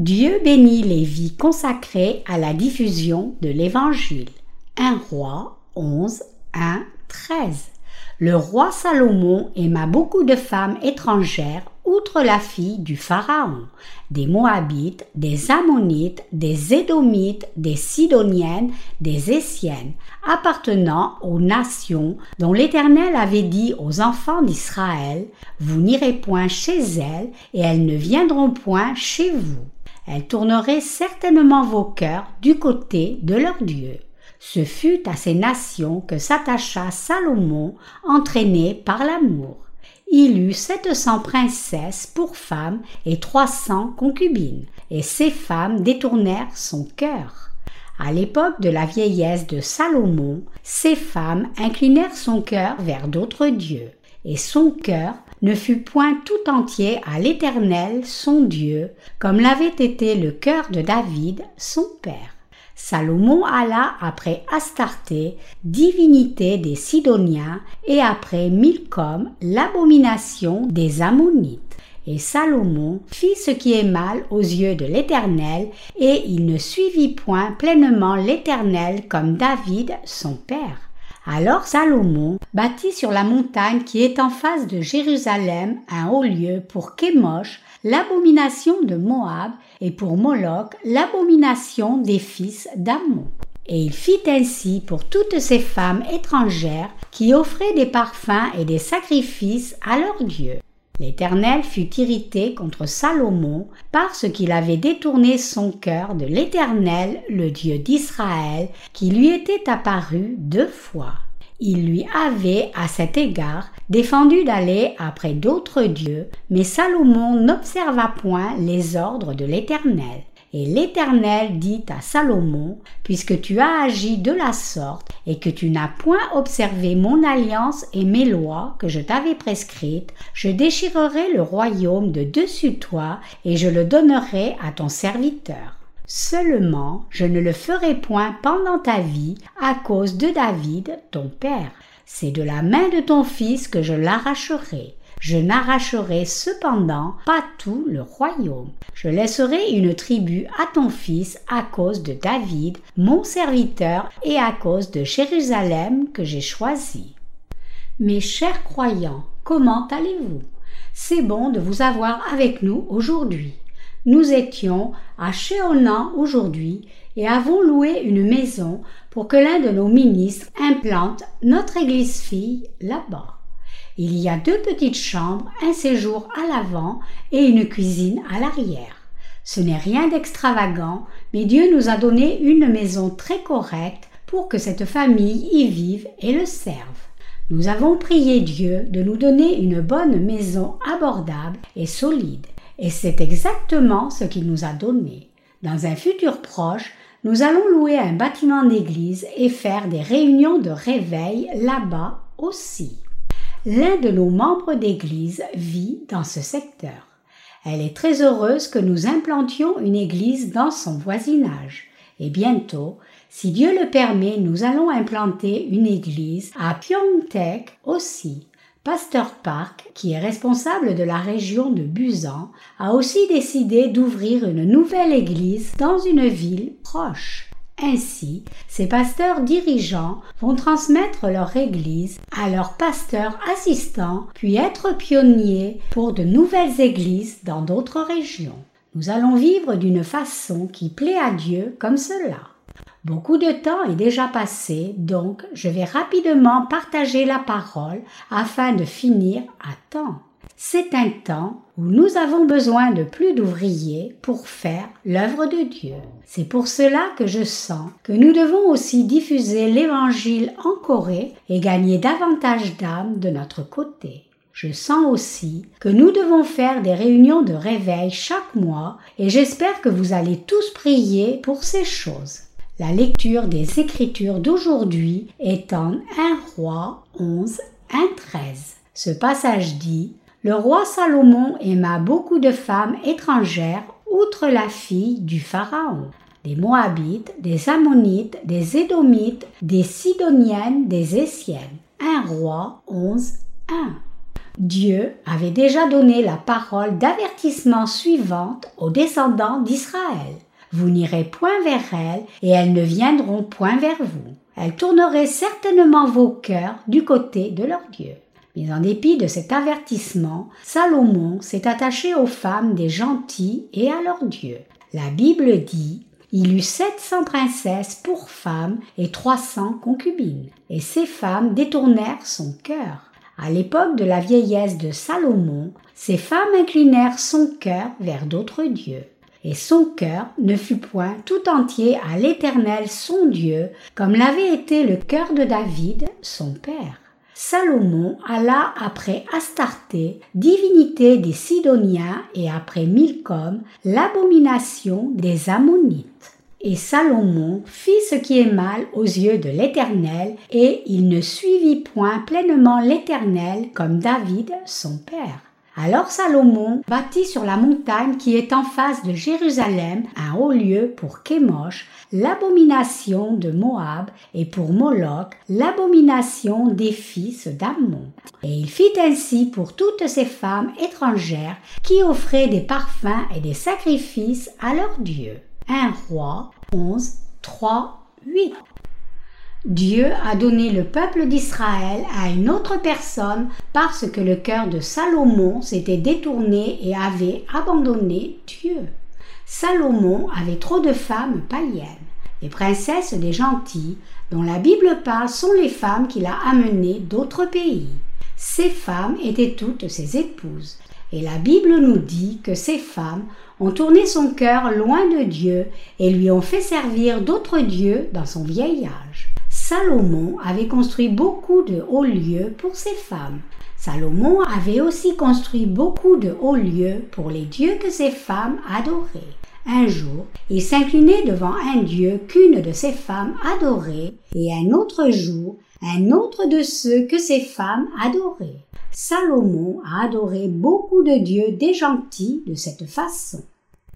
Dieu bénit les vies consacrées à la diffusion de l'Évangile. 1 roi 11, 1, 13. Le roi Salomon aima beaucoup de femmes étrangères outre la fille du Pharaon, des Moabites, des Ammonites, des Édomites, des Sidoniennes, des Essiennes, appartenant aux nations dont l'Éternel avait dit aux enfants d'Israël, Vous n'irez point chez elles, et elles ne viendront point chez vous. Elles tourneraient certainement vos cœurs du côté de leur Dieu. Ce fut à ces nations que s'attacha Salomon, entraîné par l'amour. Il eut sept cents princesses pour femmes et trois cents concubines, et ces femmes détournèrent son cœur. À l'époque de la vieillesse de Salomon, ces femmes inclinèrent son cœur vers d'autres dieux, et son cœur ne fut point tout entier à l'Éternel son Dieu, comme l'avait été le cœur de David son père. Salomon alla après Astarté, divinité des Sidoniens, et après Milcom, l'abomination des Ammonites. Et Salomon fit ce qui est mal aux yeux de l'Éternel, et il ne suivit point pleinement l'Éternel comme David son père. Alors Salomon bâtit sur la montagne qui est en face de Jérusalem un haut lieu pour Kémosh, l'abomination de Moab, et pour Moloch, l'abomination des fils d'Ammon. Et il fit ainsi pour toutes ces femmes étrangères qui offraient des parfums et des sacrifices à leurs dieux. L'Éternel fut irrité contre Salomon parce qu'il avait détourné son cœur de l'Éternel, le Dieu d'Israël, qui lui était apparu deux fois. Il lui avait, à cet égard, défendu d'aller après d'autres dieux, mais Salomon n'observa point les ordres de l'Éternel. Et l'Éternel dit à Salomon, Puisque tu as agi de la sorte, et que tu n'as point observé mon alliance et mes lois que je t'avais prescrites, je déchirerai le royaume de dessus toi, et je le donnerai à ton serviteur. Seulement, je ne le ferai point pendant ta vie à cause de David, ton père. C'est de la main de ton fils que je l'arracherai. Je n'arracherai cependant pas tout le royaume. Je laisserai une tribu à ton fils à cause de David, mon serviteur, et à cause de Jérusalem que j'ai choisi. Mes chers croyants, comment allez-vous? C'est bon de vous avoir avec nous aujourd'hui. Nous étions à Chéonan aujourd'hui et avons loué une maison pour que l'un de nos ministres implante notre église fille là-bas. Il y a deux petites chambres, un séjour à l'avant et une cuisine à l'arrière. Ce n'est rien d'extravagant, mais Dieu nous a donné une maison très correcte pour que cette famille y vive et le serve. Nous avons prié Dieu de nous donner une bonne maison abordable et solide, et c'est exactement ce qu'il nous a donné. Dans un futur proche, nous allons louer un bâtiment d'église et faire des réunions de réveil là-bas aussi. L'un de nos membres d'église vit dans ce secteur. Elle est très heureuse que nous implantions une église dans son voisinage. Et bientôt, si Dieu le permet, nous allons implanter une église à Pyeongtaek aussi. Pasteur Park, qui est responsable de la région de Busan, a aussi décidé d'ouvrir une nouvelle église dans une ville proche. Ainsi, ces pasteurs dirigeants vont transmettre leur église à leurs pasteurs assistants, puis être pionniers pour de nouvelles églises dans d'autres régions. Nous allons vivre d'une façon qui plaît à Dieu comme cela. Beaucoup de temps est déjà passé, donc je vais rapidement partager la parole afin de finir à temps. C'est un temps nous avons besoin de plus d'ouvriers pour faire l'œuvre de Dieu. C'est pour cela que je sens que nous devons aussi diffuser l'Évangile en Corée et gagner davantage d'âmes de notre côté. Je sens aussi que nous devons faire des réunions de réveil chaque mois et j'espère que vous allez tous prier pour ces choses. La lecture des Écritures d'aujourd'hui est en 1 roi 11, 1, 13. Ce passage dit Le roi Salomon aima beaucoup de femmes étrangères outre la fille du Pharaon, des Moabites, des Ammonites, des Édomites, des Sidoniennes, des Essiennes. 1 roi 11, 1. Dieu avait déjà donné la parole d'avertissement suivante aux descendants d'Israël. Vous n'irez point vers elles et elles ne viendront point vers vous. Elles tourneraient certainement vos cœurs du côté de leur Dieu. Mais en dépit de cet avertissement, Salomon s'est attaché aux femmes des gentils et à leur Dieu. La Bible dit il eut sept cents princesses pour femmes et trois cents concubines, et ces femmes détournèrent son cœur. À l'époque de la vieillesse de Salomon, ces femmes inclinèrent son cœur vers d'autres dieux. Et son cœur ne fut point tout entier à l'Éternel son Dieu, comme l'avait été le cœur de David, son père. Salomon alla après Astarté, divinité des Sidoniens, et après Milcom, l'abomination des Ammonites. Et Salomon fit ce qui est mal aux yeux de l'Éternel, et il ne suivit point pleinement l'Éternel comme David son père. Alors Salomon bâtit sur la montagne qui est en face de Jérusalem un haut lieu pour Kémosh, l'abomination de Moab, et pour Moloch, l'abomination des fils d'Ammon. Et il fit ainsi pour toutes ces femmes étrangères qui offraient des parfums et des sacrifices à leurs dieux. 1 roi 11, 3, 8. Dieu a donné le peuple d'Israël à une autre personne parce que le cœur de Salomon s'était détourné et avait abandonné Dieu. Salomon avait trop de femmes païennes. Les princesses des gentils, dont la Bible parle, sont les femmes qu'il a amenées d'autres pays. Ces femmes étaient toutes ses épouses. Et la Bible nous dit que ces femmes ont tourné son cœur loin de Dieu et lui ont fait servir d'autres dieux dans son vieil âge. Salomon avait construit beaucoup de hauts lieux pour ses femmes. Salomon avait aussi construit beaucoup de hauts lieux pour les dieux que ses femmes adoraient. Un jour, il s'inclinait devant un dieu qu'une de ses femmes adorait, et un autre jour, un autre de ceux que ses femmes adoraient. Salomon a adoré beaucoup de dieux des gentils de cette façon.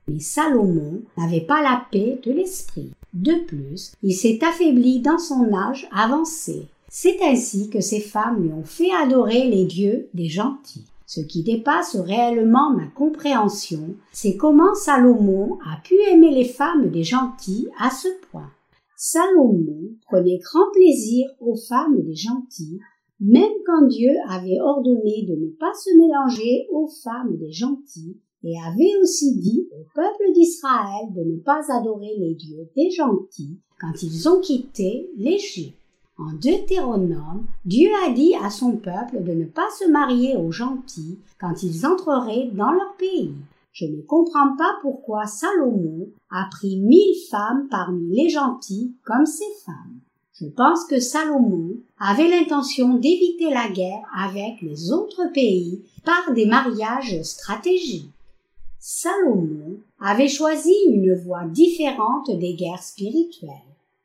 Mais Salomon n'avait pas la paix de l'esprit. De plus, il s'est affaibli dans son âge avancé. C'est ainsi que ces femmes lui ont fait adorer les dieux des gentils. Ce qui dépasse réellement ma compréhension, c'est comment Salomon a pu aimer les femmes des gentils à ce point. Salomon prenait grand plaisir aux femmes des gentils même quand Dieu avait ordonné de ne pas se mélanger aux femmes des gentils, et avait aussi dit au peuple d'Israël de ne pas adorer les dieux des gentils quand ils ont quitté l'Égypte. En Deutéronome, Dieu a dit à son peuple de ne pas se marier aux gentils quand ils entreraient dans leur pays. Je ne comprends pas pourquoi Salomon a pris mille femmes parmi les gentils comme ses femmes. Je pense que Salomon avait l'intention d'éviter la guerre avec les autres pays par des mariages stratégiques. Salomon avait choisi une voie différente des guerres spirituelles.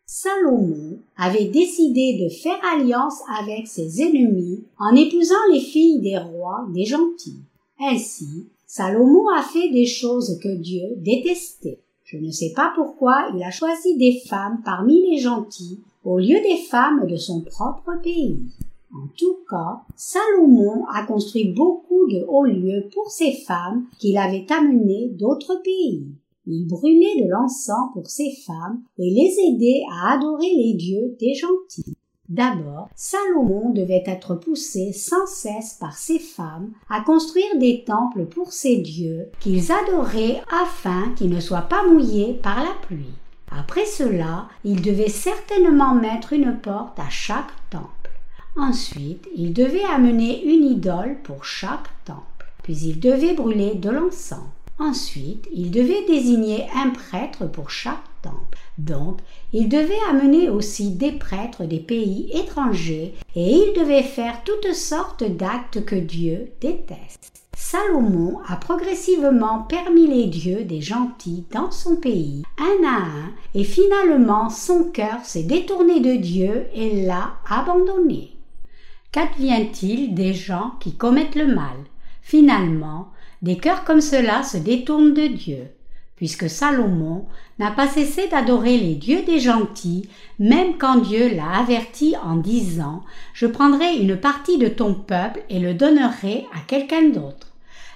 Salomon avait décidé de faire alliance avec ses ennemis en épousant les filles des rois des gentils. Ainsi, Salomon a fait des choses que Dieu détestait. Je ne sais pas pourquoi il a choisi des femmes parmi les gentils au lieu des femmes de son propre pays. En tout cas, Salomon a construit beaucoup de hauts lieux pour ces femmes qu'il avait amenées d'autres pays. Il brûlait de l'encens pour ces femmes et les aidait à adorer les dieux des gentils. D'abord, Salomon devait être poussé sans cesse par ses femmes à construire des temples pour ces dieux qu'ils adoraient afin qu'ils ne soient pas mouillés par la pluie. Après cela, il devait certainement mettre une porte à chaque temple. Ensuite, il devait amener une idole pour chaque temple. Puis il devait brûler de l'encens. Ensuite, il devait désigner un prêtre pour chaque temple. Donc, il devait amener aussi des prêtres des pays étrangers et il devait faire toutes sortes d'actes que Dieu déteste. Salomon a progressivement permis les dieux des gentils dans son pays, un à un, et finalement son cœur s'est détourné de Dieu et l'a abandonné. Qu'advient-il des gens qui commettent le mal? Finalement, des cœurs comme cela se détournent de Dieu. puisque Salomon n'a pas cessé d'adorer les dieux des gentils, même quand Dieu l'a averti en disant Je prendrai une partie de ton peuple et le donnerai à quelqu'un d'autre.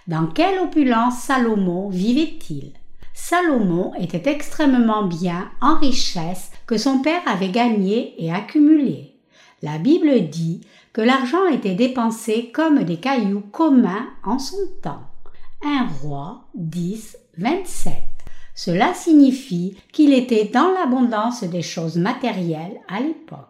Dans quelle opulence Salomon vivait-il? Salomon était extrêmement bien en richesse que son père avait gagné et accumulé. La Bible dit que l'argent était dépensé comme des cailloux communs en son temps. Un roi 10, 27. Cela signifie qu'il était dans l'abondance des choses matérielles à l'époque.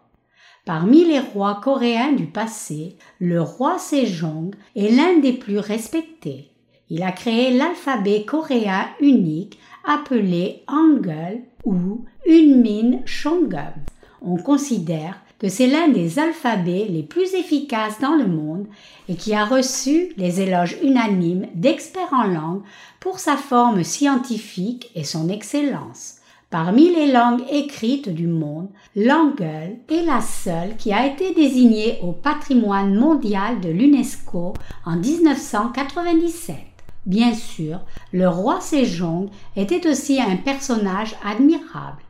Parmi les rois coréens du passé, le roi Sejong est l'un des plus respectés. Il a créé l'alphabet coréen unique appelé Hangul ou Unmin Shongum. On considère que c'est l'un des alphabets les plus efficaces dans le monde et qui a reçu les éloges unanimes d'experts en langue pour sa forme scientifique et son excellence. Parmi les langues écrites du monde, l'angle est la seule qui a été désignée au patrimoine mondial de l'UNESCO en 1997. Bien sûr, le roi Sejong était aussi un personnage admirable.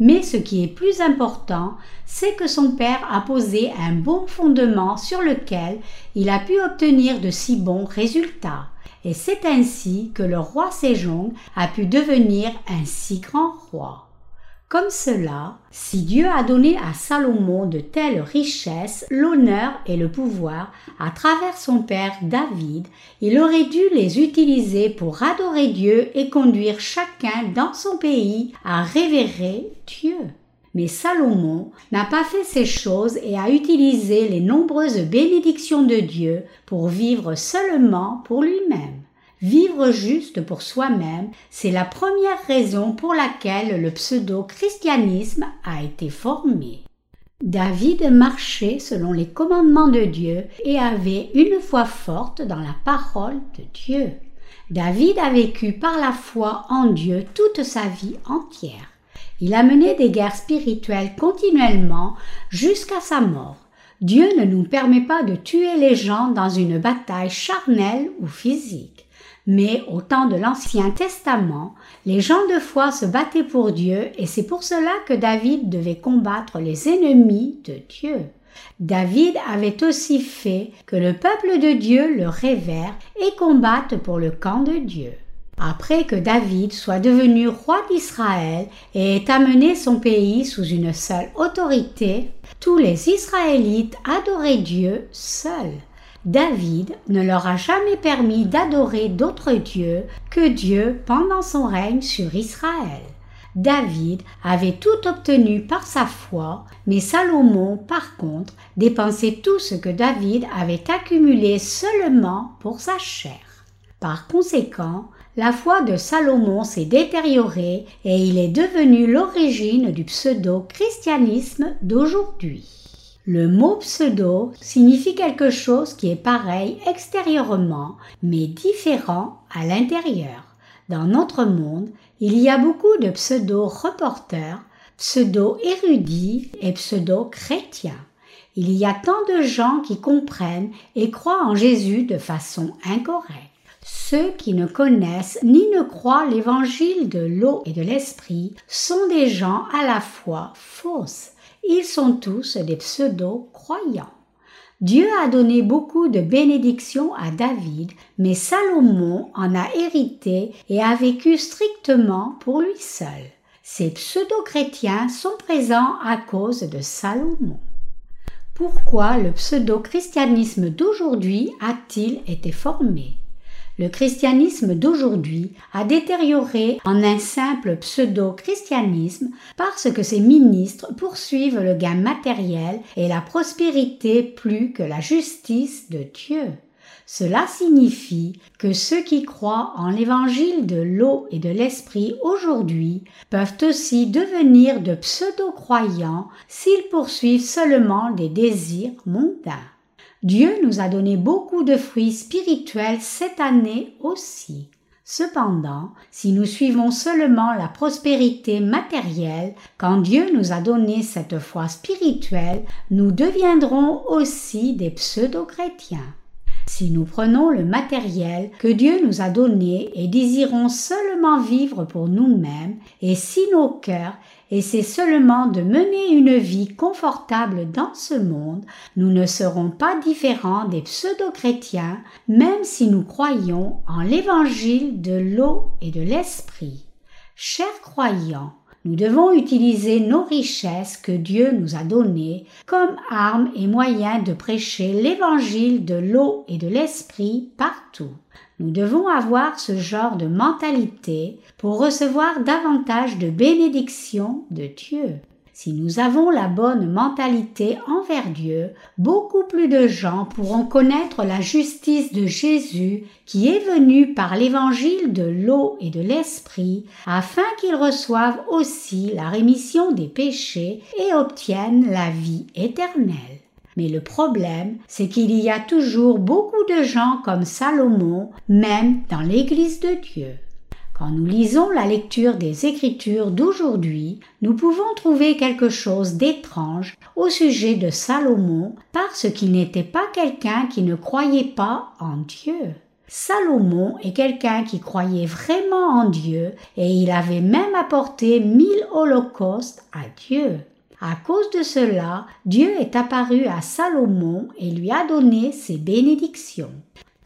Mais ce qui est plus important, c'est que son père a posé un bon fondement sur lequel il a pu obtenir de si bons résultats. Et c'est ainsi que le roi Sejong a pu devenir un si grand roi. Comme cela, si Dieu a donné à Salomon de telles richesses, l'honneur et le pouvoir à travers son père David, il aurait dû les utiliser pour adorer Dieu et conduire chacun dans son pays à révérer Dieu. Mais Salomon n'a pas fait ces choses et a utilisé les nombreuses bénédictions de Dieu pour vivre seulement pour lui-même. Vivre juste pour soi-même, c'est la première raison pour laquelle le pseudo-christianisme a été formé. David marchait selon les commandements de Dieu et avait une foi forte dans la parole de Dieu. David a vécu par la foi en Dieu toute sa vie entière. Il a mené des guerres spirituelles continuellement jusqu'à sa mort. Dieu ne nous permet pas de tuer les gens dans une bataille charnelle ou physique. Mais au temps de l'Ancien Testament, les gens de foi se battaient pour Dieu et c'est pour cela que David devait combattre les ennemis de Dieu. David avait aussi fait que le peuple de Dieu le révère et combatte pour le camp de Dieu. Après que David soit devenu roi d'Israël et ait amené son pays sous une seule autorité, tous les Israélites adoraient Dieu seul. David ne leur a jamais permis d'adorer d'autres dieux que Dieu pendant son règne sur Israël. David avait tout obtenu par sa foi, mais Salomon, par contre, dépensait tout ce que David avait accumulé seulement pour sa chair. Par conséquent, la foi de Salomon s'est détériorée et il est devenu l'origine du pseudo-christianisme d'aujourd'hui. Le mot pseudo signifie quelque chose qui est pareil extérieurement, mais différent à l'intérieur. Dans notre monde, il y a beaucoup de pseudo-reporters, pseudo-érudits et pseudo-chrétiens. Il y a tant de gens qui comprennent et croient en Jésus de façon incorrecte. Ceux qui ne connaissent ni ne croient l'évangile de l'eau et de l'esprit sont des gens à la fois fausses ils sont tous des pseudo-croyants. Dieu a donné beaucoup de bénédictions à David, mais Salomon en a hérité et a vécu strictement pour lui seul. Ces pseudo-chrétiens sont présents à cause de Salomon. Pourquoi le pseudo-christianisme d'aujourd'hui a-t-il été formé? Le christianisme d'aujourd'hui a détérioré en un simple pseudo-christianisme parce que ses ministres poursuivent le gain matériel et la prospérité plus que la justice de Dieu. Cela signifie que ceux qui croient en l'évangile de l'eau et de l'esprit aujourd'hui peuvent aussi devenir de pseudo-croyants s'ils poursuivent seulement des désirs mondains. Dieu nous a donné beaucoup de fruits spirituels cette année aussi. Cependant, si nous suivons seulement la prospérité matérielle, quand Dieu nous a donné cette foi spirituelle, nous deviendrons aussi des pseudo-chrétiens. Si nous prenons le matériel que Dieu nous a donné et désirons seulement vivre pour nous-mêmes, et si nos cœurs essaient seulement de mener une vie confortable dans ce monde, nous ne serons pas différents des pseudo-chrétiens, même si nous croyons en l'évangile de l'eau et de l'esprit. Chers croyants, nous devons utiliser nos richesses que Dieu nous a données comme armes et moyens de prêcher l'évangile de l'eau et de l'esprit partout. Nous devons avoir ce genre de mentalité pour recevoir davantage de bénédictions de Dieu. Si nous avons la bonne mentalité envers Dieu, beaucoup plus de gens pourront connaître la justice de Jésus qui est venu par l'évangile de l'eau et de l'esprit, afin qu'ils reçoivent aussi la rémission des péchés et obtiennent la vie éternelle. Mais le problème, c'est qu'il y a toujours beaucoup de gens comme Salomon, même dans l'Église de Dieu. Quand nous lisons la lecture des Écritures d'aujourd'hui, nous pouvons trouver quelque chose d'étrange au sujet de Salomon parce qu'il n'était pas quelqu'un qui ne croyait pas en Dieu. Salomon est quelqu'un qui croyait vraiment en Dieu et il avait même apporté mille holocaustes à Dieu. À cause de cela, Dieu est apparu à Salomon et lui a donné ses bénédictions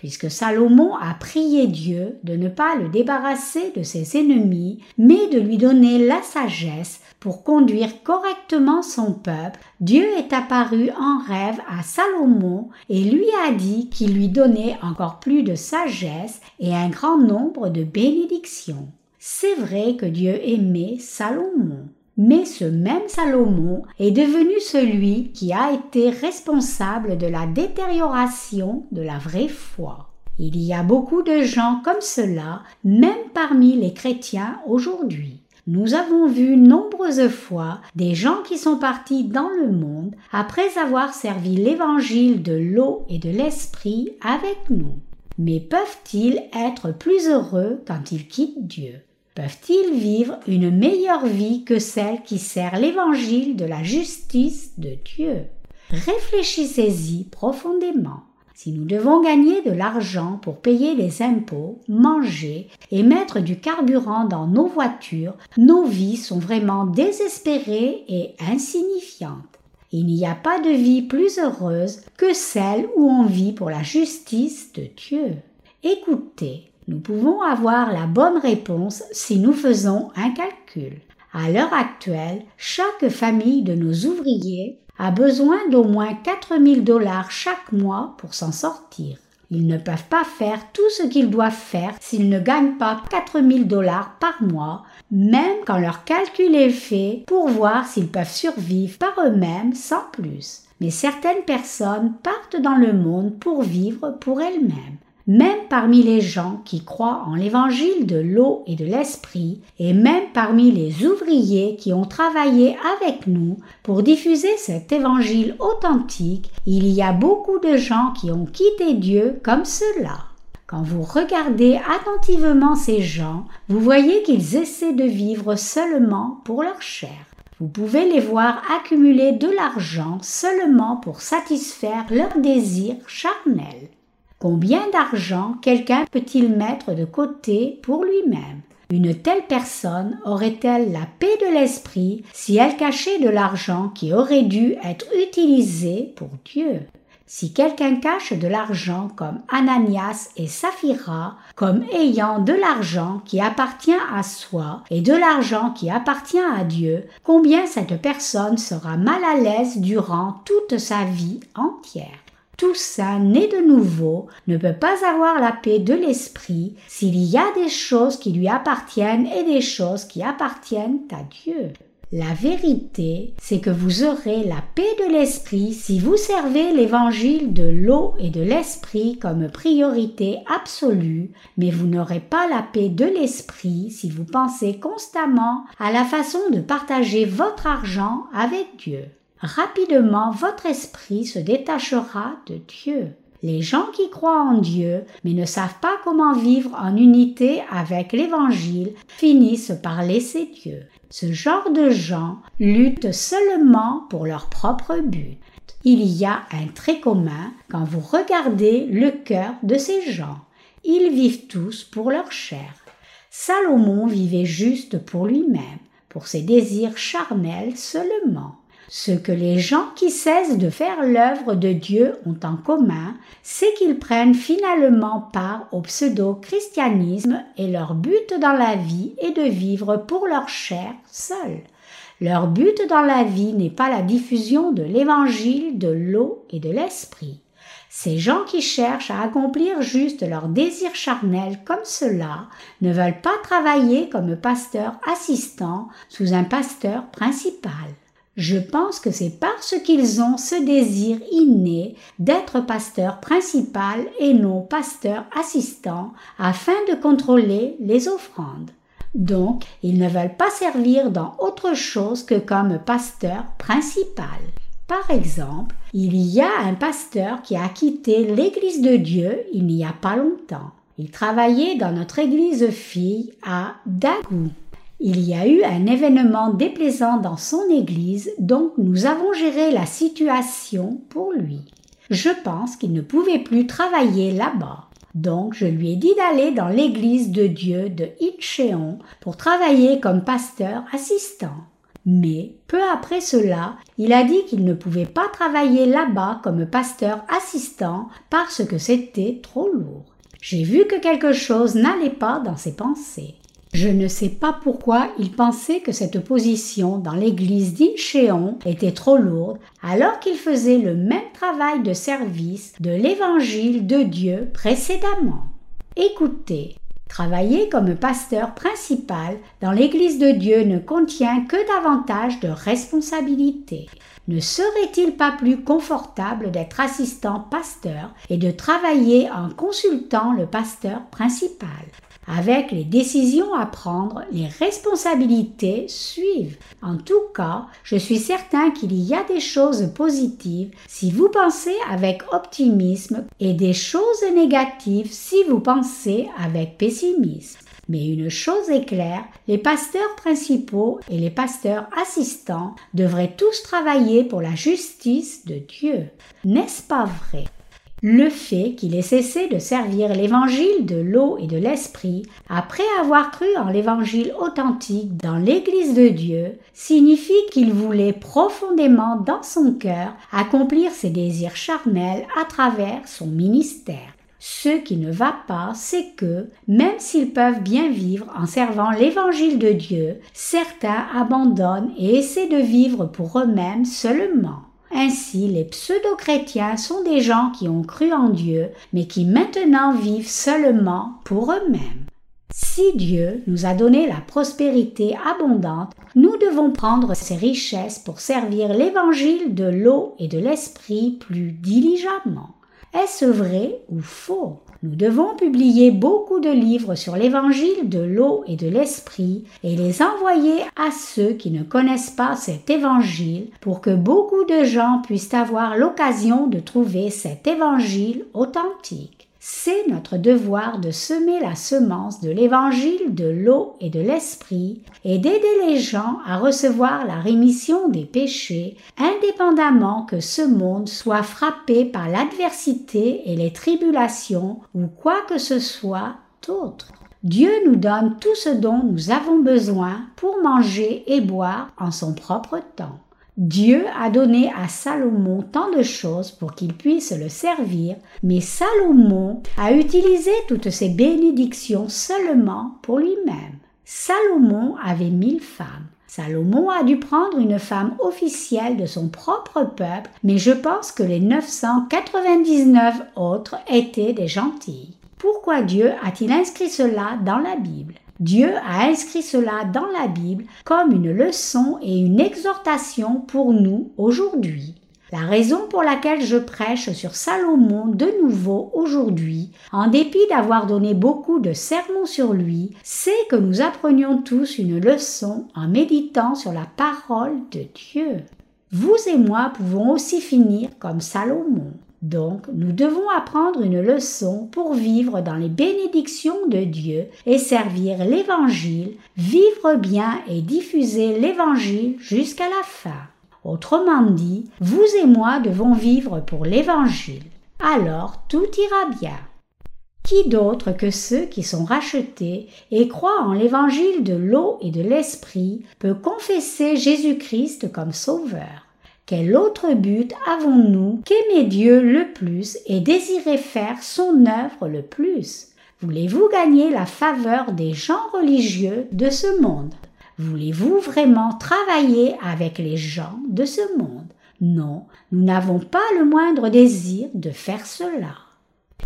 puisque Salomon a prié Dieu de ne pas le débarrasser de ses ennemis, mais de lui donner la sagesse pour conduire correctement son peuple, Dieu est apparu en rêve à Salomon et lui a dit qu'il lui donnait encore plus de sagesse et un grand nombre de bénédictions. C'est vrai que Dieu aimait Salomon. Mais ce même Salomon est devenu celui qui a été responsable de la détérioration de la vraie foi. Il y a beaucoup de gens comme cela, même parmi les chrétiens aujourd'hui. Nous avons vu nombreuses fois des gens qui sont partis dans le monde après avoir servi l'évangile de l'eau et de l'esprit avec nous. Mais peuvent-ils être plus heureux quand ils quittent Dieu? Peuvent-ils vivre une meilleure vie que celle qui sert l'évangile de la justice de Dieu? Réfléchissez-y profondément. Si nous devons gagner de l'argent pour payer les impôts, manger et mettre du carburant dans nos voitures, nos vies sont vraiment désespérées et insignifiantes. Il n'y a pas de vie plus heureuse que celle où on vit pour la justice de Dieu. Écoutez, nous pouvons avoir la bonne réponse si nous faisons un calcul. À l'heure actuelle, chaque famille de nos ouvriers a besoin d'au moins 4000 dollars chaque mois pour s'en sortir. Ils ne peuvent pas faire tout ce qu'ils doivent faire s'ils ne gagnent pas 4000 dollars par mois, même quand leur calcul est fait pour voir s'ils peuvent survivre par eux-mêmes sans plus. Mais certaines personnes partent dans le monde pour vivre pour elles-mêmes même parmi les gens qui croient en l'évangile de l'eau et de l'esprit, et même parmi les ouvriers qui ont travaillé avec nous pour diffuser cet évangile authentique, il y a beaucoup de gens qui ont quitté Dieu comme cela. Quand vous regardez attentivement ces gens, vous voyez qu'ils essaient de vivre seulement pour leur chair. Vous pouvez les voir accumuler de l'argent seulement pour satisfaire leurs désirs charnels. Combien d'argent quelqu'un peut-il mettre de côté pour lui-même? Une telle personne aurait-elle la paix de l'esprit si elle cachait de l'argent qui aurait dû être utilisé pour Dieu? Si quelqu'un cache de l'argent comme Ananias et Saphira, comme ayant de l'argent qui appartient à soi et de l'argent qui appartient à Dieu, combien cette personne sera mal à l'aise durant toute sa vie entière? Tout ça, né de nouveau, ne peut pas avoir la paix de l'esprit s'il y a des choses qui lui appartiennent et des choses qui appartiennent à Dieu. La vérité, c'est que vous aurez la paix de l'esprit si vous servez l'évangile de l'eau et de l'esprit comme priorité absolue, mais vous n'aurez pas la paix de l'esprit si vous pensez constamment à la façon de partager votre argent avec Dieu rapidement votre esprit se détachera de Dieu. Les gens qui croient en Dieu mais ne savent pas comment vivre en unité avec l'Évangile finissent par laisser Dieu. Ce genre de gens luttent seulement pour leur propre but. Il y a un trait commun quand vous regardez le cœur de ces gens. Ils vivent tous pour leur chair. Salomon vivait juste pour lui-même, pour ses désirs charnels seulement. Ce que les gens qui cessent de faire l'œuvre de Dieu ont en commun, c'est qu'ils prennent finalement part au pseudo-christianisme et leur but dans la vie est de vivre pour leur chair seule. Leur but dans la vie n'est pas la diffusion de l'évangile, de l'eau et de l'esprit. Ces gens qui cherchent à accomplir juste leurs désirs charnels comme cela ne veulent pas travailler comme pasteur assistant sous un pasteur principal. Je pense que c'est parce qu'ils ont ce désir inné d'être pasteur principal et non pasteur assistant afin de contrôler les offrandes. Donc, ils ne veulent pas servir dans autre chose que comme pasteur principal. Par exemple, il y a un pasteur qui a quitté l'Église de Dieu il n'y a pas longtemps. Il travaillait dans notre église fille à Dagou. Il y a eu un événement déplaisant dans son église, donc nous avons géré la situation pour lui. Je pense qu'il ne pouvait plus travailler là-bas. Donc je lui ai dit d'aller dans l'église de Dieu de Itchéon pour travailler comme pasteur assistant. Mais peu après cela, il a dit qu'il ne pouvait pas travailler là-bas comme pasteur assistant parce que c'était trop lourd. J'ai vu que quelque chose n'allait pas dans ses pensées. Je ne sais pas pourquoi il pensait que cette position dans l'église d'Incheon était trop lourde alors qu'il faisait le même travail de service de l'évangile de Dieu précédemment. Écoutez, Travailler comme pasteur principal dans l'Église de Dieu ne contient que davantage de responsabilités. Ne serait-il pas plus confortable d'être assistant pasteur et de travailler en consultant le pasteur principal? Avec les décisions à prendre, les responsabilités suivent. En tout cas, je suis certain qu'il y a des choses positives si vous pensez avec optimisme et des choses négatives si vous pensez avec pessimisme. Mais une chose est claire, les pasteurs principaux et les pasteurs assistants devraient tous travailler pour la justice de Dieu. N'est-ce pas vrai? Le fait qu'il ait cessé de servir l'évangile de l'eau et de l'esprit après avoir cru en l'évangile authentique dans l'Église de Dieu signifie qu'il voulait profondément dans son cœur accomplir ses désirs charnels à travers son ministère. Ce qui ne va pas, c'est que, même s'ils peuvent bien vivre en servant l'évangile de Dieu, certains abandonnent et essaient de vivre pour eux-mêmes seulement. Ainsi, les pseudo-chrétiens sont des gens qui ont cru en Dieu, mais qui maintenant vivent seulement pour eux-mêmes. Si Dieu nous a donné la prospérité abondante, nous devons prendre ces richesses pour servir l'évangile de l'eau et de l'esprit plus diligemment. Est-ce vrai ou faux? Nous devons publier beaucoup de livres sur l'évangile de l'eau et de l'esprit et les envoyer à ceux qui ne connaissent pas cet évangile pour que beaucoup de gens puissent avoir l'occasion de trouver cet évangile authentique. C'est notre devoir de semer la semence de l'évangile de l'eau et de l'esprit et d'aider les gens à recevoir la rémission des péchés, indépendamment que ce monde soit frappé par l'adversité et les tribulations ou quoi que ce soit d'autre. Dieu nous donne tout ce dont nous avons besoin pour manger et boire en son propre temps. Dieu a donné à Salomon tant de choses pour qu'il puisse le servir, mais Salomon a utilisé toutes ces bénédictions seulement pour lui-même. Salomon avait mille femmes. Salomon a dû prendre une femme officielle de son propre peuple, mais je pense que les 999 autres étaient des gentilles. Pourquoi Dieu a-t-il inscrit cela dans la Bible? Dieu a inscrit cela dans la Bible comme une leçon et une exhortation pour nous aujourd'hui. La raison pour laquelle je prêche sur Salomon de nouveau aujourd'hui, en dépit d'avoir donné beaucoup de sermons sur lui, c'est que nous apprenions tous une leçon en méditant sur la parole de Dieu. Vous et moi pouvons aussi finir comme Salomon. Donc, nous devons apprendre une leçon pour vivre dans les bénédictions de Dieu et servir l'Évangile, vivre bien et diffuser l'Évangile jusqu'à la fin. Autrement dit, vous et moi devons vivre pour l'Évangile. Alors tout ira bien. Qui d'autre que ceux qui sont rachetés et croient en l'évangile de l'eau et de l'esprit peut confesser Jésus-Christ comme Sauveur? Quel autre but avons-nous qu'aimer Dieu le plus et désirer faire son œuvre le plus? Voulez-vous gagner la faveur des gens religieux de ce monde? Voulez-vous vraiment travailler avec les gens de ce monde? Non, nous n'avons pas le moindre désir de faire cela.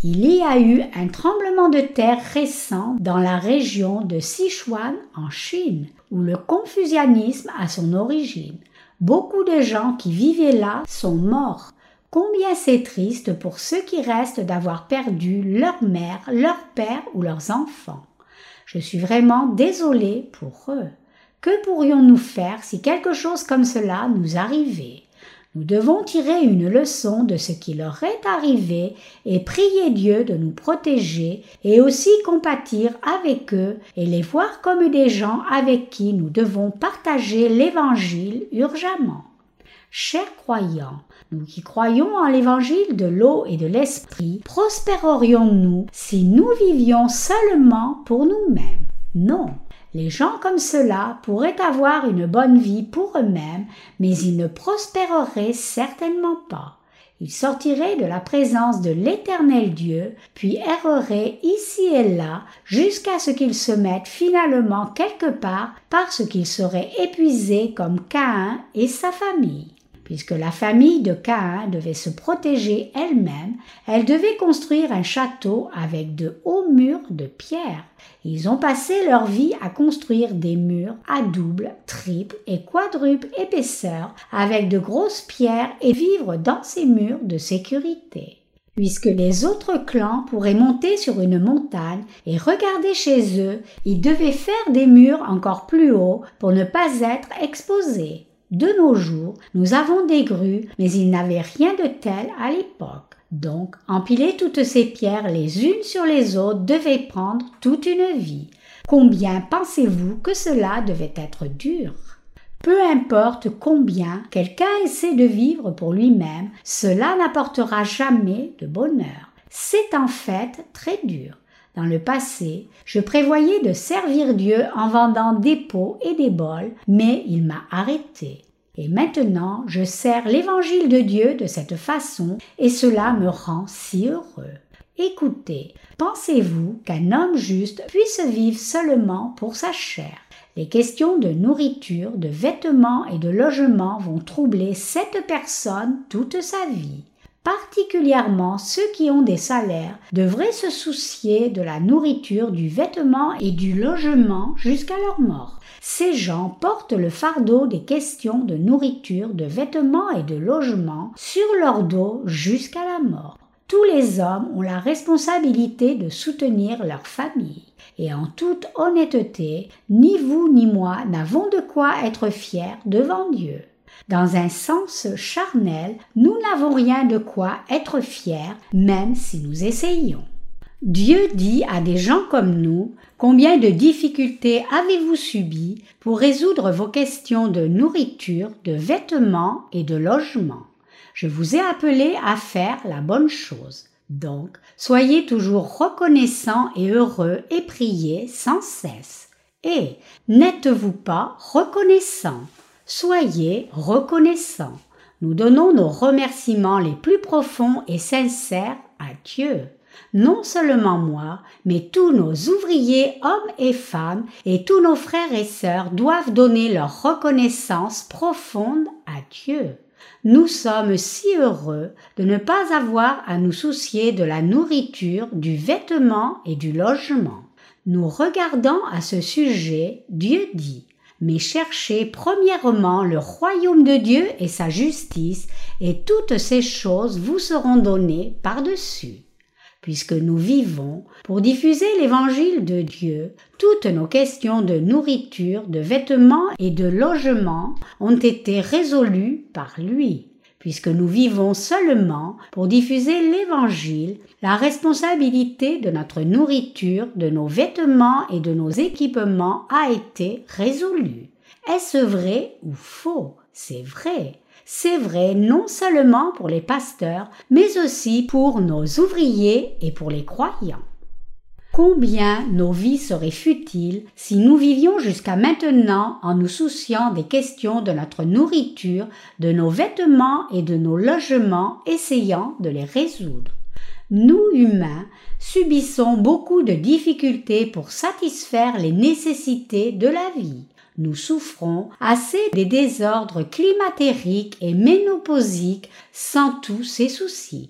Il y a eu un tremblement de terre récent dans la région de Sichuan en Chine, où le confucianisme a son origine. Beaucoup de gens qui vivaient là sont morts. Combien c'est triste pour ceux qui restent d'avoir perdu leur mère, leur père ou leurs enfants. Je suis vraiment désolée pour eux. Que pourrions-nous faire si quelque chose comme cela nous arrivait? Nous devons tirer une leçon de ce qui leur est arrivé et prier Dieu de nous protéger et aussi compatir avec eux et les voir comme des gens avec qui nous devons partager l'Évangile urgemment. Chers croyants, nous qui croyons en l'évangile de l'eau et de l'esprit, prospérerions-nous si nous vivions seulement pour nous-mêmes? Non, les gens comme cela pourraient avoir une bonne vie pour eux-mêmes, mais ils ne prospéreraient certainement pas. Ils sortiraient de la présence de l'Éternel Dieu, puis erreraient ici et là jusqu'à ce qu'ils se mettent finalement quelque part parce qu'ils seraient épuisés comme Caïn et sa famille. Puisque la famille de Caïn devait se protéger elle-même, elle devait construire un château avec de hauts murs de pierre. Ils ont passé leur vie à construire des murs à double, triple et quadruple épaisseur avec de grosses pierres et vivre dans ces murs de sécurité puisque les autres clans pourraient monter sur une montagne et regarder chez eux, ils devaient faire des murs encore plus hauts pour ne pas être exposés. De nos jours, nous avons des grues, mais il n'avait rien de tel à l'époque. Donc, empiler toutes ces pierres les unes sur les autres devait prendre toute une vie. Combien pensez-vous que cela devait être dur? Peu importe combien quelqu'un essaie de vivre pour lui-même, cela n'apportera jamais de bonheur. C'est en fait très dur. Dans le passé, je prévoyais de servir Dieu en vendant des pots et des bols, mais il m'a arrêté. Et maintenant, je sers l'évangile de Dieu de cette façon, et cela me rend si heureux. Écoutez, pensez-vous qu'un homme juste puisse vivre seulement pour sa chair? Les questions de nourriture, de vêtements et de logement vont troubler cette personne toute sa vie particulièrement ceux qui ont des salaires, devraient se soucier de la nourriture, du vêtement et du logement jusqu'à leur mort. Ces gens portent le fardeau des questions de nourriture, de vêtements et de logement sur leur dos jusqu'à la mort. Tous les hommes ont la responsabilité de soutenir leur famille. Et en toute honnêteté, ni vous ni moi n'avons de quoi être fiers devant Dieu. Dans un sens charnel, nous n'avons rien de quoi être fiers, même si nous essayons. Dieu dit à des gens comme nous Combien de difficultés avez-vous subies pour résoudre vos questions de nourriture, de vêtements et de logement? Je vous ai appelé à faire la bonne chose. Donc, soyez toujours reconnaissants et heureux et priez sans cesse. Et n'êtes-vous pas reconnaissants? Soyez reconnaissants. Nous donnons nos remerciements les plus profonds et sincères à Dieu. Non seulement moi, mais tous nos ouvriers, hommes et femmes, et tous nos frères et sœurs doivent donner leur reconnaissance profonde à Dieu. Nous sommes si heureux de ne pas avoir à nous soucier de la nourriture, du vêtement et du logement. Nous regardons à ce sujet, Dieu dit mais cherchez premièrement le royaume de Dieu et sa justice, et toutes ces choses vous seront données par-dessus. Puisque nous vivons pour diffuser l'évangile de Dieu, toutes nos questions de nourriture, de vêtements et de logement ont été résolues par lui puisque nous vivons seulement pour diffuser l'Évangile, la responsabilité de notre nourriture, de nos vêtements et de nos équipements a été résolue. Est-ce vrai ou faux? C'est vrai. C'est vrai non seulement pour les pasteurs, mais aussi pour nos ouvriers et pour les croyants. Combien nos vies seraient futiles si nous vivions jusqu'à maintenant en nous souciant des questions de notre nourriture, de nos vêtements et de nos logements, essayant de les résoudre. Nous, humains, subissons beaucoup de difficultés pour satisfaire les nécessités de la vie. Nous souffrons assez des désordres climatériques et ménopausiques sans tous ces soucis.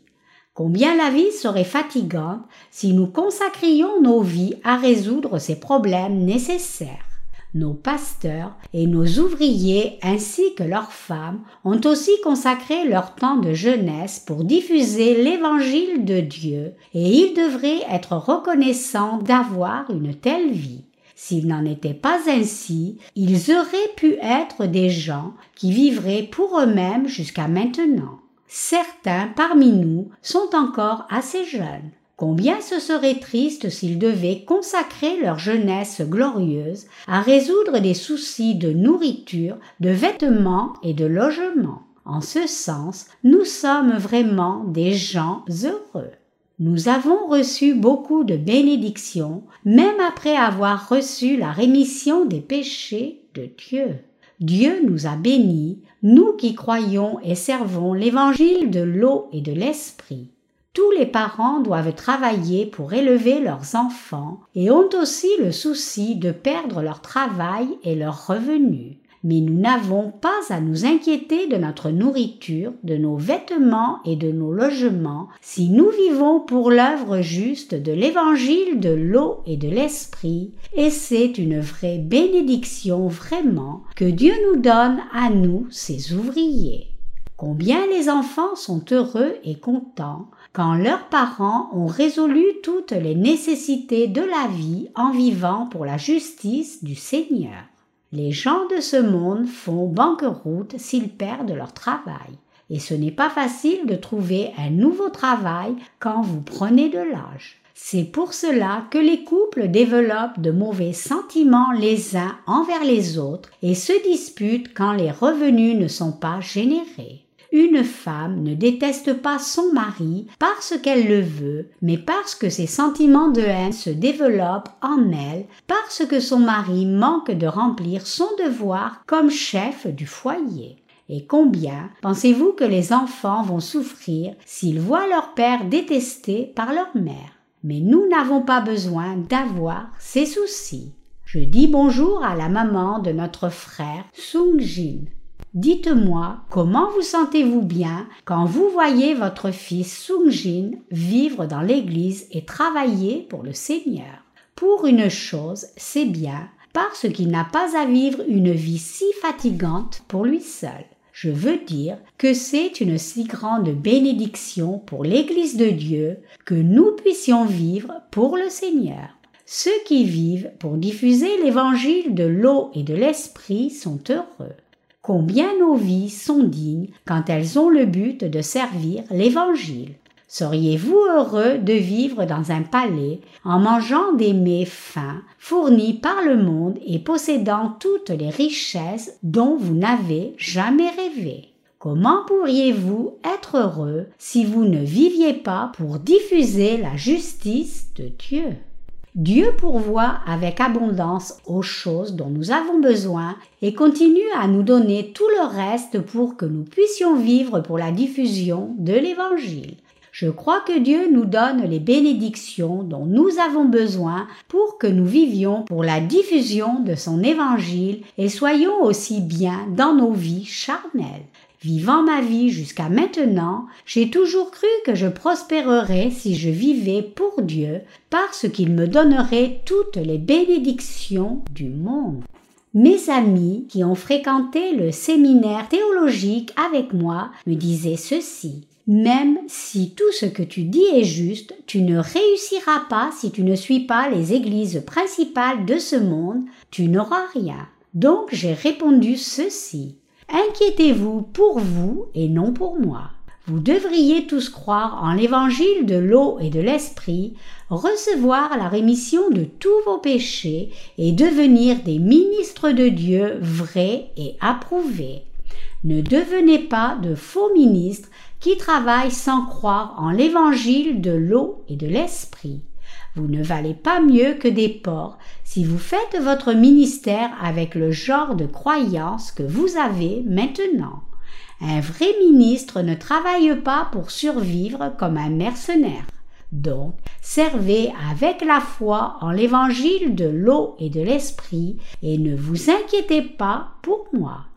Combien la vie serait fatigante si nous consacrions nos vies à résoudre ces problèmes nécessaires. Nos pasteurs et nos ouvriers ainsi que leurs femmes ont aussi consacré leur temps de jeunesse pour diffuser l'évangile de Dieu et ils devraient être reconnaissants d'avoir une telle vie. S'il n'en était pas ainsi, ils auraient pu être des gens qui vivraient pour eux-mêmes jusqu'à maintenant certains parmi nous sont encore assez jeunes. Combien ce serait triste s'ils devaient consacrer leur jeunesse glorieuse à résoudre des soucis de nourriture, de vêtements et de logement. En ce sens, nous sommes vraiment des gens heureux. Nous avons reçu beaucoup de bénédictions, même après avoir reçu la rémission des péchés de Dieu. Dieu nous a bénis, nous qui croyons et servons l'évangile de l'eau et de l'esprit. Tous les parents doivent travailler pour élever leurs enfants et ont aussi le souci de perdre leur travail et leurs revenus mais nous n'avons pas à nous inquiéter de notre nourriture, de nos vêtements et de nos logements si nous vivons pour l'œuvre juste de l'évangile de l'eau et de l'esprit, et c'est une vraie bénédiction vraiment que Dieu nous donne à nous, ses ouvriers. Combien les enfants sont heureux et contents quand leurs parents ont résolu toutes les nécessités de la vie en vivant pour la justice du Seigneur. Les gens de ce monde font banqueroute s'ils perdent leur travail. Et ce n'est pas facile de trouver un nouveau travail quand vous prenez de l'âge. C'est pour cela que les couples développent de mauvais sentiments les uns envers les autres et se disputent quand les revenus ne sont pas générés. Une femme ne déteste pas son mari parce qu'elle le veut, mais parce que ses sentiments de haine se développent en elle, parce que son mari manque de remplir son devoir comme chef du foyer. Et combien pensez-vous que les enfants vont souffrir s'ils voient leur père détesté par leur mère? Mais nous n'avons pas besoin d'avoir ces soucis. Je dis bonjour à la maman de notre frère Sung Jin. Dites-moi comment vous sentez-vous bien quand vous voyez votre fils Sungjin vivre dans l'Église et travailler pour le Seigneur? Pour une chose, c'est bien parce qu'il n'a pas à vivre une vie si fatigante pour lui seul. Je veux dire que c'est une si grande bénédiction pour l'Église de Dieu que nous puissions vivre pour le Seigneur. Ceux qui vivent pour diffuser l'évangile de l'eau et de l'esprit sont heureux combien nos vies sont dignes quand elles ont le but de servir l'Évangile. Seriez-vous heureux de vivre dans un palais en mangeant des mets fins, fournis par le monde et possédant toutes les richesses dont vous n'avez jamais rêvé? Comment pourriez-vous être heureux si vous ne viviez pas pour diffuser la justice de Dieu? Dieu pourvoit avec abondance aux choses dont nous avons besoin et continue à nous donner tout le reste pour que nous puissions vivre pour la diffusion de l'Évangile. Je crois que Dieu nous donne les bénédictions dont nous avons besoin pour que nous vivions pour la diffusion de son Évangile et soyons aussi bien dans nos vies charnelles. Vivant ma vie jusqu'à maintenant, j'ai toujours cru que je prospérerais si je vivais pour Dieu, parce qu'il me donnerait toutes les bénédictions du monde. Mes amis qui ont fréquenté le séminaire théologique avec moi me disaient ceci. Même si tout ce que tu dis est juste, tu ne réussiras pas si tu ne suis pas les églises principales de ce monde, tu n'auras rien. Donc j'ai répondu ceci. Inquiétez-vous pour vous et non pour moi. Vous devriez tous croire en l'évangile de l'eau et de l'esprit, recevoir la rémission de tous vos péchés et devenir des ministres de Dieu vrais et approuvés. Ne devenez pas de faux ministres qui travaillent sans croire en l'évangile de l'eau et de l'esprit. Vous ne valez pas mieux que des porcs si vous faites votre ministère avec le genre de croyance que vous avez maintenant. Un vrai ministre ne travaille pas pour survivre comme un mercenaire. Donc, servez avec la foi en l'évangile de l'eau et de l'esprit et ne vous inquiétez pas pour moi.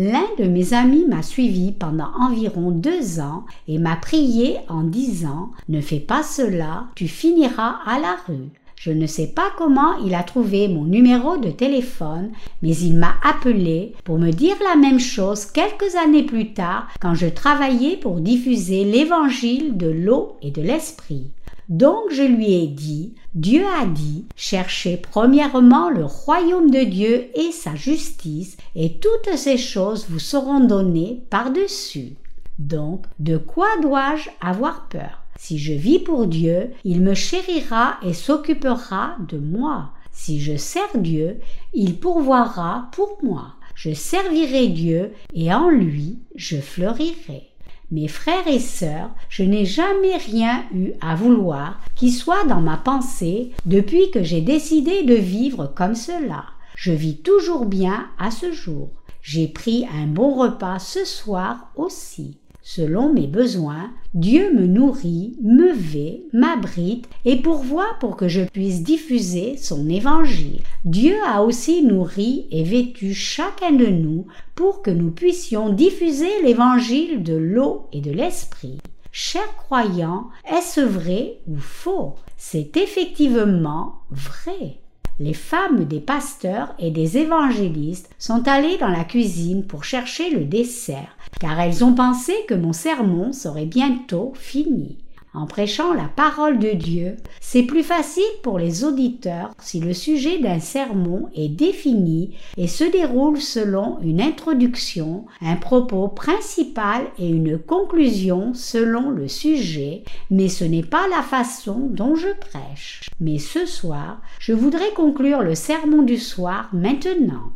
L'un de mes amis m'a suivi pendant environ deux ans et m'a prié en disant Ne fais pas cela, tu finiras à la rue. Je ne sais pas comment il a trouvé mon numéro de téléphone, mais il m'a appelé pour me dire la même chose quelques années plus tard quand je travaillais pour diffuser l'évangile de l'eau et de l'esprit. Donc je lui ai dit, Dieu a dit, cherchez premièrement le royaume de Dieu et sa justice, et toutes ces choses vous seront données par-dessus. Donc, de quoi dois-je avoir peur? Si je vis pour Dieu, il me chérira et s'occupera de moi. Si je sers Dieu, il pourvoira pour moi. Je servirai Dieu et en lui je fleurirai. Mes frères et sœurs, je n'ai jamais rien eu à vouloir qui soit dans ma pensée depuis que j'ai décidé de vivre comme cela. Je vis toujours bien à ce jour. J'ai pris un bon repas ce soir aussi selon mes besoins, Dieu me nourrit, me vêt, m'abrite et pourvoit pour que je puisse diffuser son évangile. Dieu a aussi nourri et vêtu chacun de nous pour que nous puissions diffuser l'évangile de l'eau et de l'esprit. Chers croyants, est-ce vrai ou faux? C'est effectivement vrai. Les femmes des pasteurs et des évangélistes sont allées dans la cuisine pour chercher le dessert car elles ont pensé que mon sermon serait bientôt fini. En prêchant la parole de Dieu, c'est plus facile pour les auditeurs si le sujet d'un sermon est défini et se déroule selon une introduction, un propos principal et une conclusion selon le sujet, mais ce n'est pas la façon dont je prêche. Mais ce soir, je voudrais conclure le sermon du soir maintenant.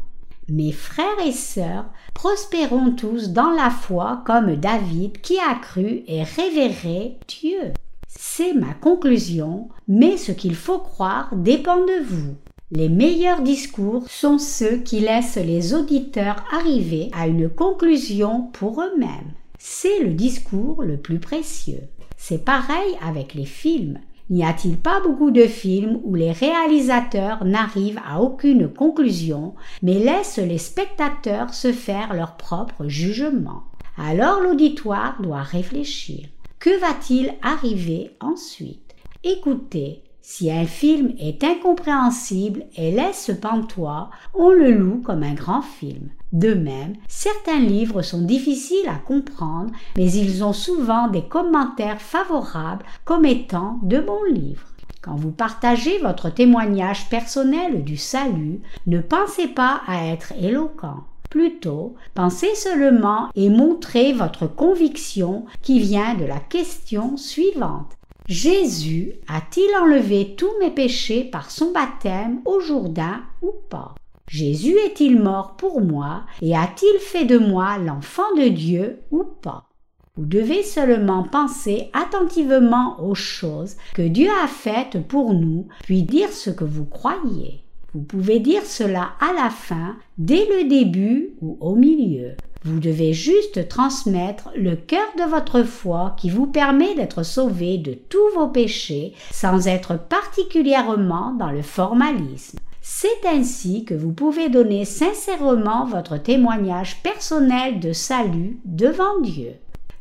Mes frères et sœurs, prospérons tous dans la foi comme David qui a cru et révéré Dieu. C'est ma conclusion, mais ce qu'il faut croire dépend de vous. Les meilleurs discours sont ceux qui laissent les auditeurs arriver à une conclusion pour eux-mêmes. C'est le discours le plus précieux. C'est pareil avec les films. N'y a-t-il pas beaucoup de films où les réalisateurs n'arrivent à aucune conclusion, mais laissent les spectateurs se faire leur propre jugement? Alors l'auditoire doit réfléchir. Que va-t-il arriver ensuite? Écoutez, si un film est incompréhensible et laisse pantois, on le loue comme un grand film. De même, certains livres sont difficiles à comprendre, mais ils ont souvent des commentaires favorables comme étant de bons livres. Quand vous partagez votre témoignage personnel du salut, ne pensez pas à être éloquent. Plutôt, pensez seulement et montrez votre conviction qui vient de la question suivante. Jésus a-t-il enlevé tous mes péchés par son baptême au Jourdain ou pas? Jésus est-il mort pour moi et a-t-il fait de moi l'enfant de Dieu ou pas? Vous devez seulement penser attentivement aux choses que Dieu a faites pour nous, puis dire ce que vous croyez. Vous pouvez dire cela à la fin, dès le début ou au milieu. Vous devez juste transmettre le cœur de votre foi qui vous permet d'être sauvé de tous vos péchés sans être particulièrement dans le formalisme. C'est ainsi que vous pouvez donner sincèrement votre témoignage personnel de salut devant Dieu.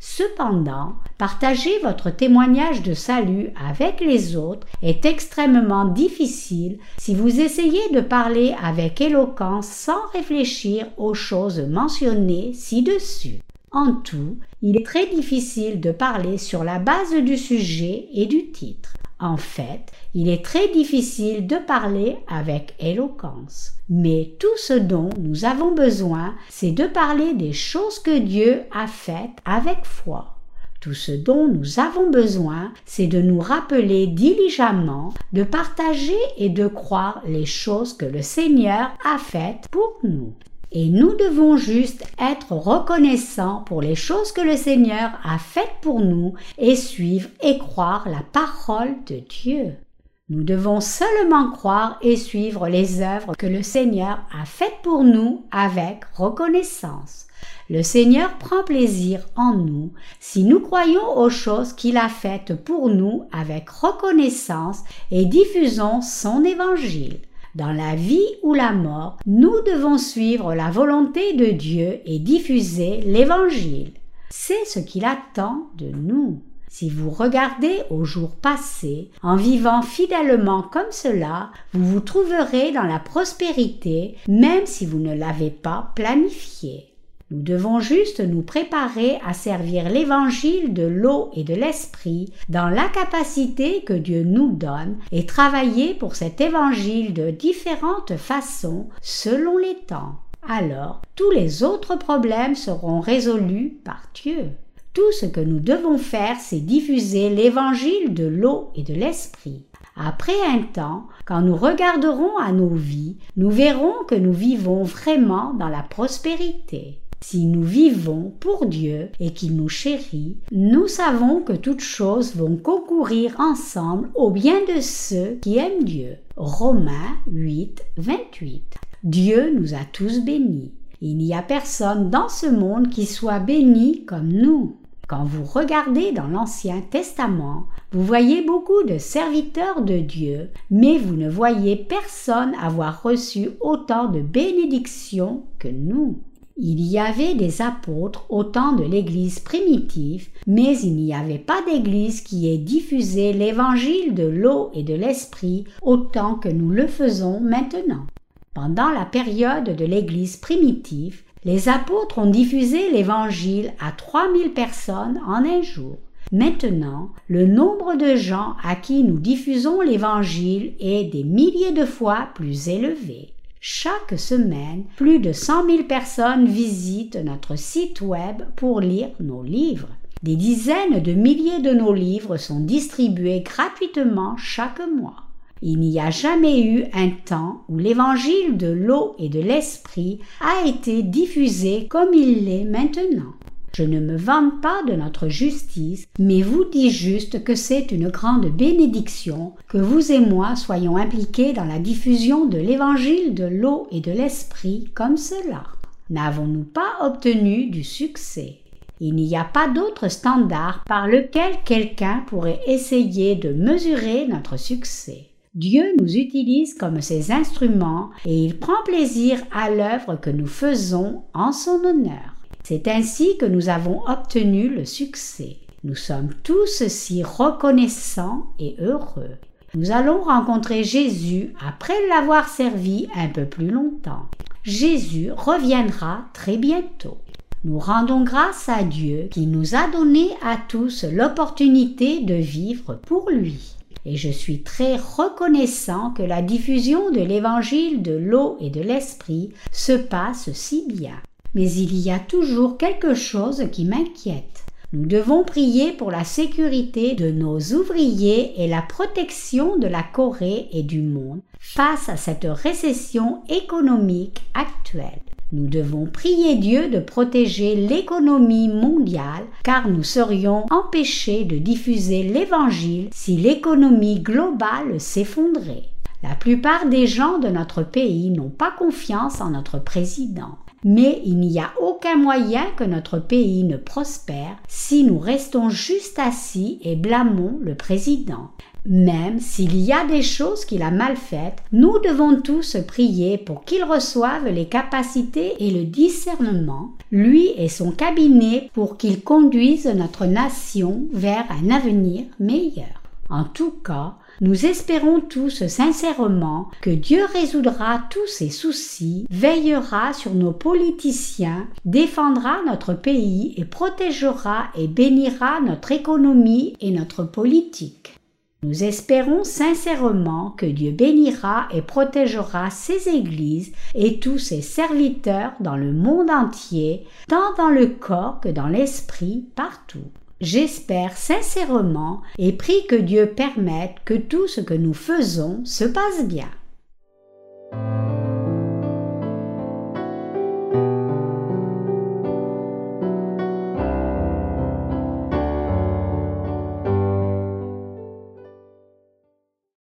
Cependant, partager votre témoignage de salut avec les autres est extrêmement difficile si vous essayez de parler avec éloquence sans réfléchir aux choses mentionnées ci-dessus. En tout, il est très difficile de parler sur la base du sujet et du titre. En fait, il est très difficile de parler avec éloquence. Mais tout ce dont nous avons besoin, c'est de parler des choses que Dieu a faites avec foi. Tout ce dont nous avons besoin, c'est de nous rappeler diligemment, de partager et de croire les choses que le Seigneur a faites pour nous. Et nous devons juste être reconnaissants pour les choses que le Seigneur a faites pour nous et suivre et croire la parole de Dieu. Nous devons seulement croire et suivre les œuvres que le Seigneur a faites pour nous avec reconnaissance. Le Seigneur prend plaisir en nous si nous croyons aux choses qu'il a faites pour nous avec reconnaissance et diffusons son évangile. Dans la vie ou la mort, nous devons suivre la volonté de Dieu et diffuser l'évangile. C'est ce qu'il attend de nous. Si vous regardez au jour passé, en vivant fidèlement comme cela, vous vous trouverez dans la prospérité, même si vous ne l'avez pas planifié. Nous devons juste nous préparer à servir l'évangile de l'eau et de l'esprit dans la capacité que Dieu nous donne et travailler pour cet évangile de différentes façons selon les temps. Alors, tous les autres problèmes seront résolus par Dieu. Tout ce que nous devons faire, c'est diffuser l'évangile de l'eau et de l'esprit. Après un temps, quand nous regarderons à nos vies, nous verrons que nous vivons vraiment dans la prospérité. Si nous vivons pour Dieu et qu'il nous chérit, nous savons que toutes choses vont concourir ensemble au bien de ceux qui aiment Dieu. Romains 8, 28. Dieu nous a tous bénis. Il n'y a personne dans ce monde qui soit béni comme nous. Quand vous regardez dans l'Ancien Testament, vous voyez beaucoup de serviteurs de Dieu, mais vous ne voyez personne avoir reçu autant de bénédictions que nous. Il y avait des apôtres au temps de l'Église primitive, mais il n'y avait pas d'Église qui ait diffusé l'Évangile de l'eau et de l'Esprit autant que nous le faisons maintenant. Pendant la période de l'Église primitive, les apôtres ont diffusé l'Évangile à 3000 personnes en un jour. Maintenant, le nombre de gens à qui nous diffusons l'Évangile est des milliers de fois plus élevé. Chaque semaine, plus de 100 000 personnes visitent notre site web pour lire nos livres. Des dizaines de milliers de nos livres sont distribués gratuitement chaque mois. Il n'y a jamais eu un temps où l'évangile de l'eau et de l'esprit a été diffusé comme il l'est maintenant. Je ne me vante pas de notre justice, mais vous dis juste que c'est une grande bénédiction que vous et moi soyons impliqués dans la diffusion de l'évangile de l'eau et de l'esprit comme cela. N'avons-nous pas obtenu du succès? Il n'y a pas d'autre standard par lequel quelqu'un pourrait essayer de mesurer notre succès. Dieu nous utilise comme ses instruments et il prend plaisir à l'œuvre que nous faisons en son honneur. C'est ainsi que nous avons obtenu le succès. Nous sommes tous si reconnaissants et heureux. Nous allons rencontrer Jésus après l'avoir servi un peu plus longtemps. Jésus reviendra très bientôt. Nous rendons grâce à Dieu qui nous a donné à tous l'opportunité de vivre pour lui. Et je suis très reconnaissant que la diffusion de l'évangile de l'eau et de l'esprit se passe si bien mais il y a toujours quelque chose qui m'inquiète. Nous devons prier pour la sécurité de nos ouvriers et la protection de la Corée et du monde face à cette récession économique actuelle. Nous devons prier Dieu de protéger l'économie mondiale car nous serions empêchés de diffuser l'Évangile si l'économie globale s'effondrait. La plupart des gens de notre pays n'ont pas confiance en notre président. Mais il n'y a aucun moyen que notre pays ne prospère si nous restons juste assis et blâmons le président. Même s'il y a des choses qu'il a mal faites, nous devons tous prier pour qu'il reçoive les capacités et le discernement, lui et son cabinet, pour qu'il conduise notre nation vers un avenir meilleur. En tout cas, nous espérons tous sincèrement que Dieu résoudra tous ses soucis, veillera sur nos politiciens, défendra notre pays et protégera et bénira notre économie et notre politique. Nous espérons sincèrement que Dieu bénira et protégera ses églises et tous ses serviteurs dans le monde entier, tant dans le corps que dans l'esprit, partout. J'espère sincèrement et prie que Dieu permette que tout ce que nous faisons se passe bien.